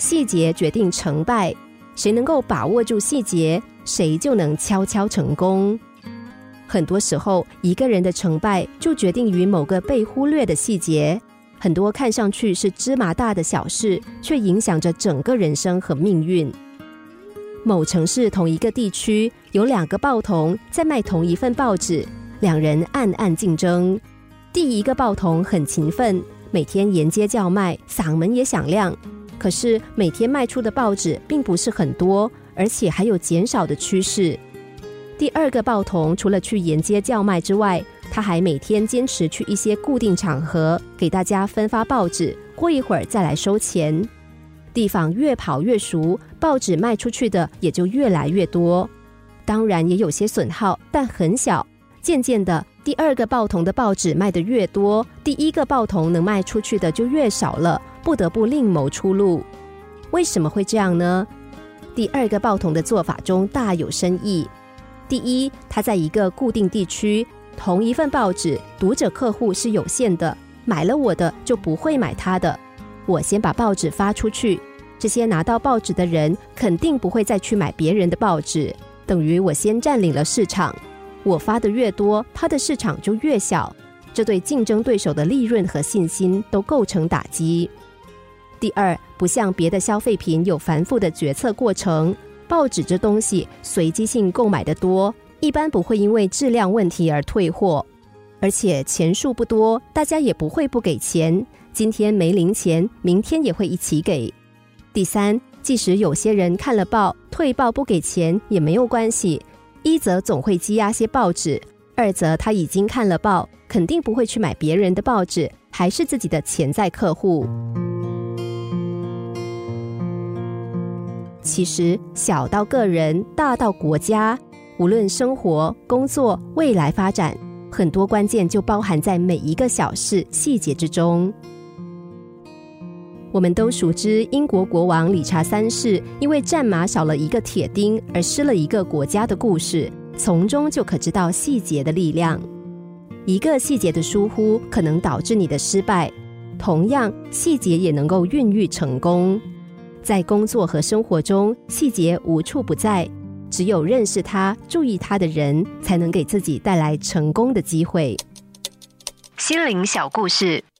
细节决定成败，谁能够把握住细节，谁就能悄悄成功。很多时候，一个人的成败就决定于某个被忽略的细节。很多看上去是芝麻大的小事，却影响着整个人生和命运。某城市同一个地区有两个报童在卖同一份报纸，两人暗暗竞争。第一个报童很勤奋，每天沿街叫卖，嗓门也响亮。可是每天卖出的报纸并不是很多，而且还有减少的趋势。第二个报童除了去沿街叫卖之外，他还每天坚持去一些固定场合给大家分发报纸，过一会儿再来收钱。地方越跑越熟，报纸卖出去的也就越来越多。当然也有些损耗，但很小。渐渐的，第二个报童的报纸卖得越多，第一个报童能卖出去的就越少了，不得不另谋出路。为什么会这样呢？第二个报童的做法中大有深意。第一，他在一个固定地区。同一份报纸，读者客户是有限的，买了我的就不会买他的。我先把报纸发出去，这些拿到报纸的人肯定不会再去买别人的报纸，等于我先占领了市场。我发的越多，他的市场就越小，这对竞争对手的利润和信心都构成打击。第二，不像别的消费品有繁复的决策过程，报纸这东西随机性购买的多。一般不会因为质量问题而退货，而且钱数不多，大家也不会不给钱。今天没零钱，明天也会一起给。第三，即使有些人看了报退报不给钱也没有关系，一则总会积压些报纸，二则他已经看了报，肯定不会去买别人的报纸，还是自己的潜在客户。其实小到个人，大到国家。无论生活、工作、未来发展，很多关键就包含在每一个小事细节之中。我们都熟知英国国王理查三世因为战马少了一个铁钉而失了一个国家的故事，从中就可知道细节的力量。一个细节的疏忽可能导致你的失败，同样细节也能够孕育成功。在工作和生活中，细节无处不在。只有认识他、注意他的人，才能给自己带来成功的机会。心灵小故事，